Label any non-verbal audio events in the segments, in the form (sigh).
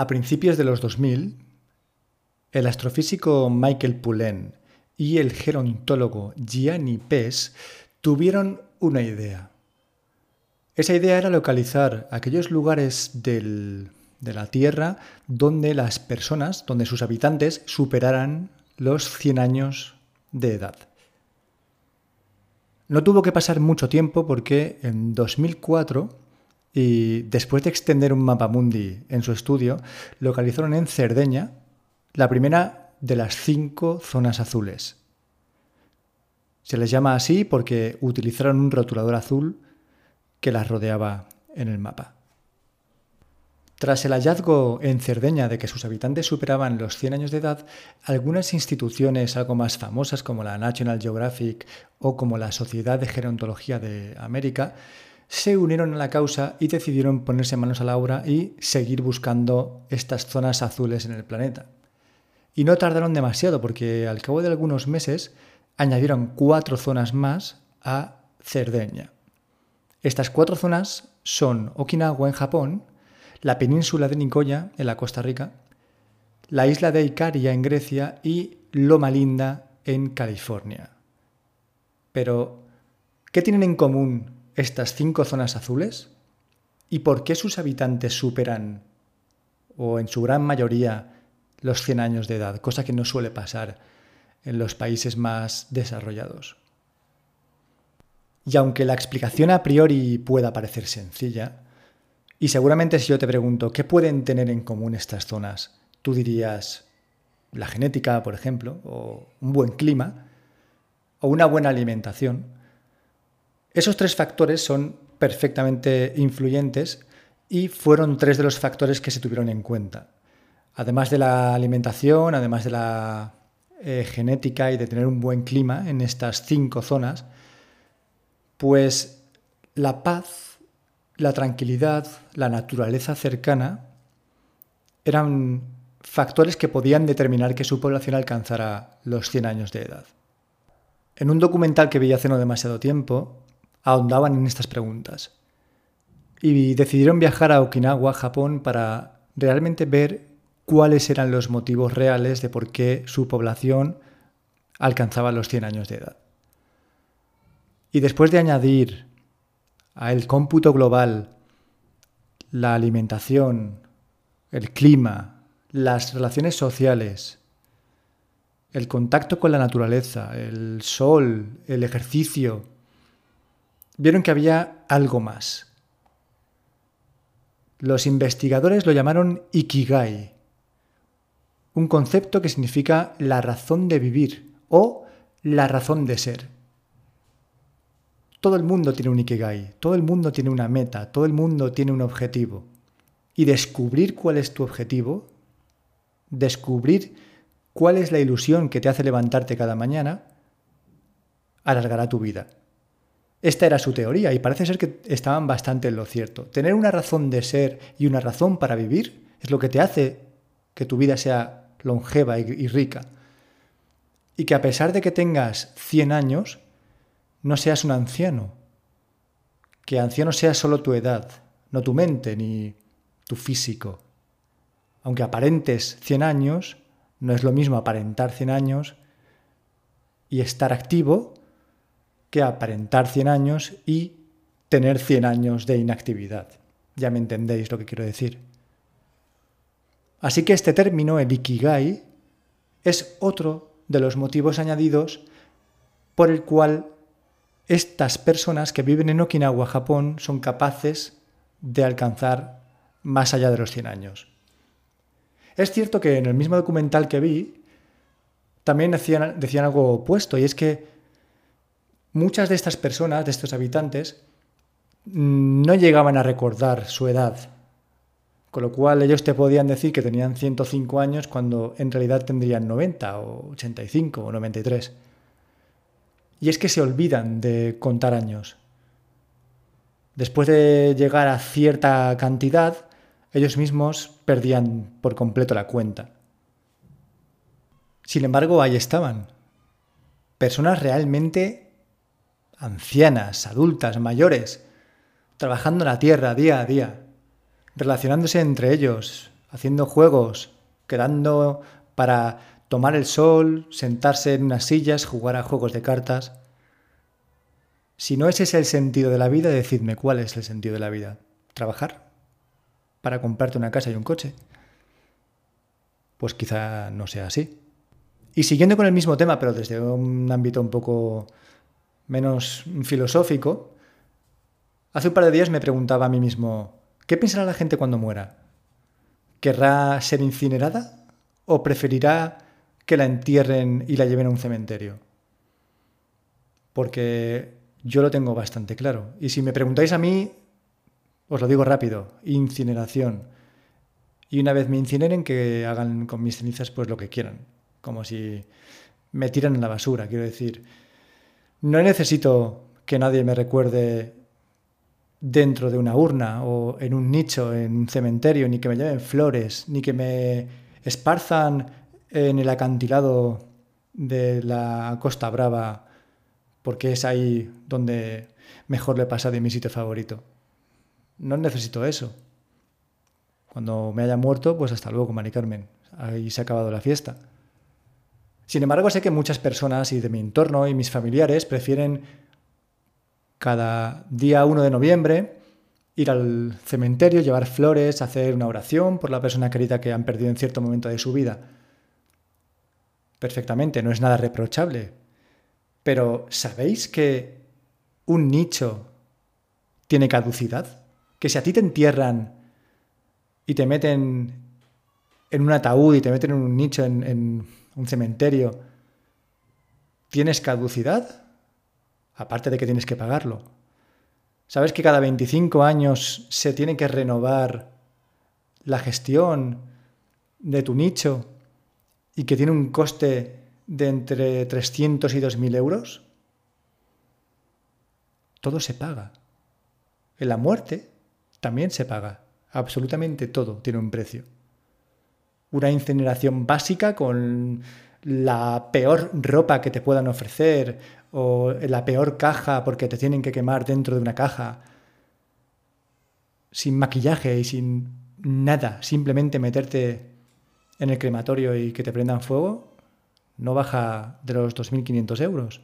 A principios de los 2000, el astrofísico Michael Pullen y el gerontólogo Gianni Pes tuvieron una idea. Esa idea era localizar aquellos lugares de la Tierra donde las personas, donde sus habitantes superaran los 100 años de edad. No tuvo que pasar mucho tiempo porque en 2004 y después de extender un mapa mundi en su estudio, localizaron en Cerdeña la primera de las cinco zonas azules. Se les llama así porque utilizaron un rotulador azul que las rodeaba en el mapa. Tras el hallazgo en Cerdeña de que sus habitantes superaban los 100 años de edad, algunas instituciones algo más famosas como la National Geographic o como la Sociedad de Gerontología de América se unieron a la causa y decidieron ponerse manos a la obra y seguir buscando estas zonas azules en el planeta. Y no tardaron demasiado porque al cabo de algunos meses añadieron cuatro zonas más a Cerdeña. Estas cuatro zonas son Okinawa en Japón, la península de Nicoya en la Costa Rica, la isla de Icaria en Grecia y Loma Linda en California. Pero, ¿qué tienen en común estas cinco zonas azules? ¿Y por qué sus habitantes superan, o en su gran mayoría, los 100 años de edad, cosa que no suele pasar en los países más desarrollados? Y aunque la explicación a priori pueda parecer sencilla, y seguramente si yo te pregunto qué pueden tener en común estas zonas, tú dirías la genética, por ejemplo, o un buen clima, o una buena alimentación, esos tres factores son perfectamente influyentes y fueron tres de los factores que se tuvieron en cuenta. Además de la alimentación, además de la eh, genética y de tener un buen clima en estas cinco zonas, pues la paz, la tranquilidad, la naturaleza cercana eran factores que podían determinar que su población alcanzara los 100 años de edad. En un documental que vi hace no demasiado tiempo, ahondaban en estas preguntas. Y decidieron viajar a Okinawa, Japón, para realmente ver cuáles eran los motivos reales de por qué su población alcanzaba los 100 años de edad. Y después de añadir al cómputo global la alimentación, el clima, las relaciones sociales, el contacto con la naturaleza, el sol, el ejercicio, vieron que había algo más. Los investigadores lo llamaron Ikigai, un concepto que significa la razón de vivir o la razón de ser. Todo el mundo tiene un Ikigai, todo el mundo tiene una meta, todo el mundo tiene un objetivo. Y descubrir cuál es tu objetivo, descubrir cuál es la ilusión que te hace levantarte cada mañana, alargará tu vida. Esta era su teoría y parece ser que estaban bastante en lo cierto. Tener una razón de ser y una razón para vivir es lo que te hace que tu vida sea longeva y, rica. Y que a pesar de que tengas 100 años, no seas un anciano. Que anciano sea solo tu edad, no tu mente ni tu físico. Aunque aparentes 100 años, no es lo mismo aparentar 100 años y estar activo que aparentar 100 años y tener 100 años de inactividad. Ya me entendéis lo que quiero decir. Así que este término, el ikigai, es otro de los motivos añadidos por el cual estas personas que viven en Okinawa, Japón, son capaces de alcanzar más allá de los 100 años. Es cierto que en el mismo documental que vi, también decían, decían algo opuesto, y es que muchas de estas personas, de estos habitantes, mm, no llegaban a recordar su edad. Con lo cual ellos te podían decir que tenían 105 años cuando en realidad tendrían 90 o 85 o 93. Y es que se olvidan de contar años. Después de llegar a cierta cantidad, ellos mismos perdían por completo la cuenta. Sin embargo, ahí estaban. Personas realmente ancianas, adultas, mayores, trabajando en la tierra día a día, relacionándose entre ellos, haciendo juegos, quedando para tomar el sol, sentarse en unas sillas, jugar a juegos de cartas. Si no ese es el sentido de la vida, decidme cuál es el sentido de la vida. ¿Trabajar? ¿Para comprarte una casa y un coche? Pues quizá no sea así. Y siguiendo con el mismo tema, pero desde un ámbito un poco menos filosófico, hace un par de días me preguntaba a mí mismo, ¿qué pensará la gente cuando muera? ¿Querrá ser incinerada o preferirá que la entierren y la lleven a un cementerio? Porque yo lo tengo bastante claro. Y si me preguntáis a mí, os lo digo rápido, incineración. Y una vez me incineren, que hagan con mis cenizas pues lo que quieran como si me tiran en la basura, quiero decir. No necesito que nadie me recuerde dentro de una urna o en un nicho, en un cementerio, ni que me lleven flores, ni que me esparzan en el acantilado de la Costa Brava, porque es ahí donde mejor le pasa de mi sitio favorito. No necesito eso. Cuando me haya muerto, pues hasta luego, Mari Carmen. Ahí se ha acabado la fiesta. Sin embargo, sé que muchas personas y de mi entorno y mis familiares prefieren cada día 1 de noviembre ir al cementerio, llevar flores, hacer una oración por la persona querida que han perdido en cierto momento de su vida. Perfectamente, no es nada reprochable. Pero ¿sabéis que un nicho tiene caducidad? Que si a ti te entierran y te meten en un ataúd y te meten en un nicho en, un cementerio, ¿tienes caducidad? Aparte de que tienes que pagarlo. ¿Sabes que cada 25 años se tiene que renovar la gestión de tu nicho y que tiene un coste de entre 300 y 2.000 euros? Todo se paga. En la muerte también se paga. Absolutamente todo tiene un precio una incineración básica con la peor ropa que te puedan ofrecer o la peor caja porque te tienen que quemar dentro de una caja, sin maquillaje y sin nada, simplemente meterte en el crematorio y que te prendan fuego, no baja de los 2.500 euros.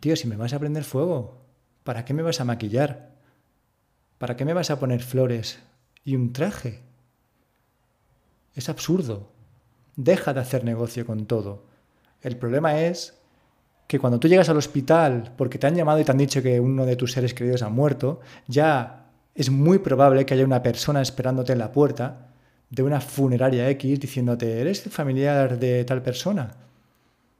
Tío, si me vas a prender fuego, ¿para qué me vas a maquillar? ¿Para qué me vas a poner flores y un traje? Es absurdo. Deja de hacer negocio con todo. El problema es que cuando tú llegas al hospital porque te han llamado y te han dicho que uno de tus seres queridos ha muerto, ya es muy probable que haya una persona esperándote en la puerta de una funeraria X diciéndote, ¿eres familiar de tal persona?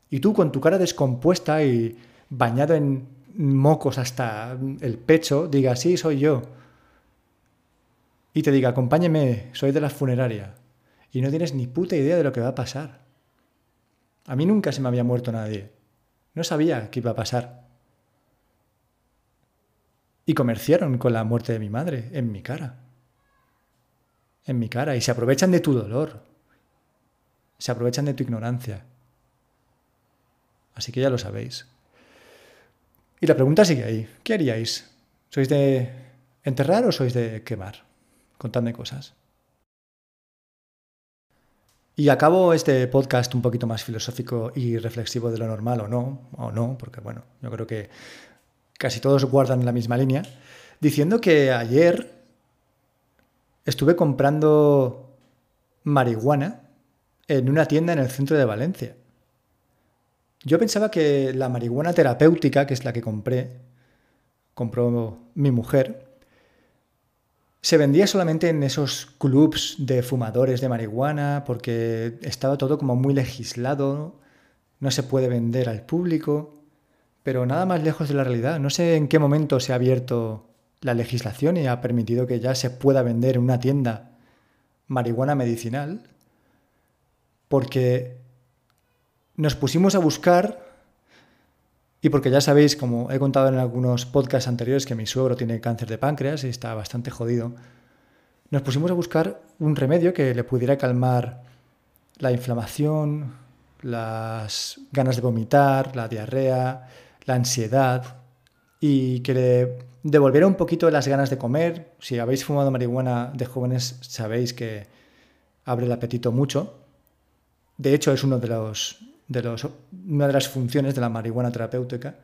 Y tú con tu cara descompuesta y bañado en mocos hasta el pecho, diga, sí, soy yo. Y te diga, acompáñeme, soy de la funeraria y no tienes ni puta idea de lo que va a pasar. A mí nunca se me había muerto nadie. No sabía qué iba a pasar. Y comerciaron con la muerte de mi madre en mi cara. En mi cara. Y se aprovechan de tu dolor. Se aprovechan de tu ignorancia. Así que ya lo sabéis. Y la pregunta sigue ahí. ¿Qué haríais? ¿Sois de enterrar o sois de quemar? Contadme cosas. Y acabo este podcast un poquito más filosófico y reflexivo de lo normal, o no, o no, porque bueno, yo creo que casi todos guardan la misma línea, diciendo que ayer estuve comprando marihuana en una tienda en el centro de Valencia. Yo pensaba que la marihuana terapéutica, que es la que compré, compró mi mujer, se vendía solamente en esos clubs de fumadores de marihuana porque estaba todo como muy legislado, no se puede vender al público, pero nada más lejos de la realidad. No sé en qué momento se ha abierto la legislación y ha permitido que ya se pueda vender en una tienda marihuana medicinal, porque nos pusimos a buscar y porque ya sabéis, como he contado en algunos podcasts anteriores, que mi suegro tiene cáncer de páncreas y está bastante jodido, nos pusimos a buscar un remedio que le pudiera calmar la inflamación, las ganas de vomitar, la diarrea, la ansiedad y que le devolviera un poquito las ganas de comer. Si habéis fumado marihuana de jóvenes sabéis que abre el apetito mucho. De hecho, es uno de los, de una de las funciones de la marihuana terapéutica.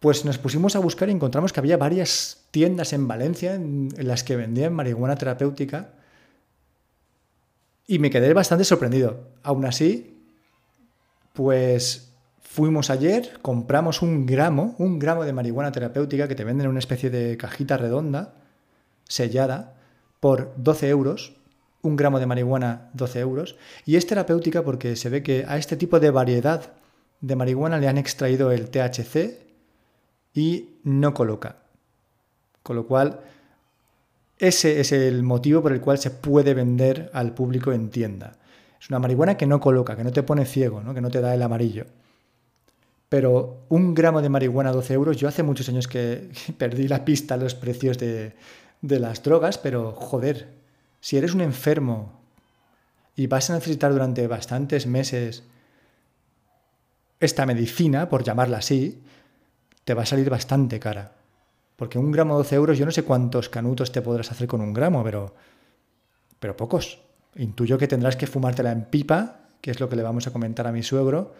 Pues nos pusimos a buscar y encontramos que había varias tiendas en Valencia en, las que vendían marihuana terapéutica y me quedé bastante sorprendido. Aún así, pues fuimos ayer, compramos un gramo, un gramo de marihuana terapéutica que te venden en una especie de cajita redonda, sellada, por 12 euros. Un gramo de marihuana, 12 euros. Y es terapéutica porque se ve que a este tipo de variedad de marihuana le han extraído el THC, y no coloca. Con lo cual, ese es el motivo por el cual se puede vender al público en tienda. Es una marihuana que no coloca, que no te pone ciego, ¿no? que no te da el amarillo. Pero un gramo de marihuana a 12 euros, yo hace muchos años que (laughs) perdí la pista a los precios de las drogas, pero joder, si eres un enfermo y vas a necesitar durante bastantes meses esta medicina, por llamarla así, te va a salir bastante cara. Porque un gramo 12 euros, yo no sé cuántos canutos te podrás hacer con un gramo, pero, pero pocos. Intuyo que tendrás que fumártela en pipa, que es lo que le vamos a comentar a mi suegro,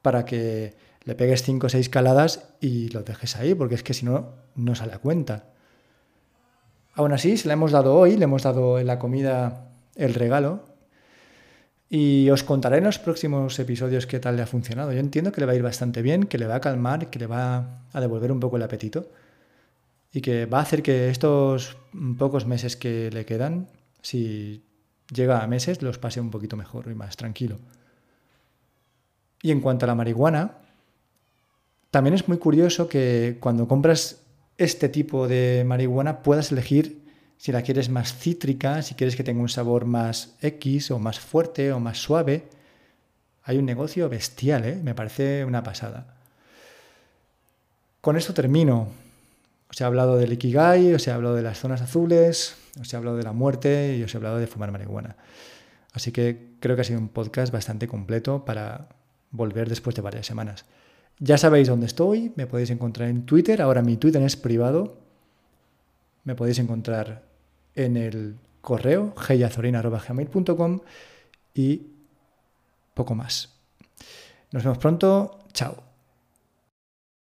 para que le pegues 5 o 6 caladas y lo dejes ahí, porque es que si no, no sale a cuenta. Aún así, se la hemos dado hoy, le hemos dado en la comida el regalo, y os contaré en los próximos episodios qué tal le ha funcionado. Yo entiendo que le va a ir bastante bien, que le va a calmar, que le va a devolver un poco el apetito y que va a hacer que estos pocos meses que le quedan, si llega a meses, los pase un poquito mejor y más tranquilo. Y en cuanto a la marihuana, también es muy curioso que cuando compras este tipo de marihuana puedas elegir si la quieres más cítrica, si quieres que tenga un sabor más X o más fuerte o más suave. Hay un negocio bestial, ¿eh? me parece una pasada. Con esto termino. Os he hablado del Ikigai, os he hablado de las zonas azules, os he hablado de la muerte y os he hablado de fumar marihuana. Así que creo que ha sido un podcast bastante completo para volver después de varias semanas. Ya sabéis dónde estoy, me podéis encontrar en Twitter, ahora mi Twitter es privado. Me podéis encontrar en el correo geyazorina.gmail.com y poco más. Nos vemos pronto. Chao.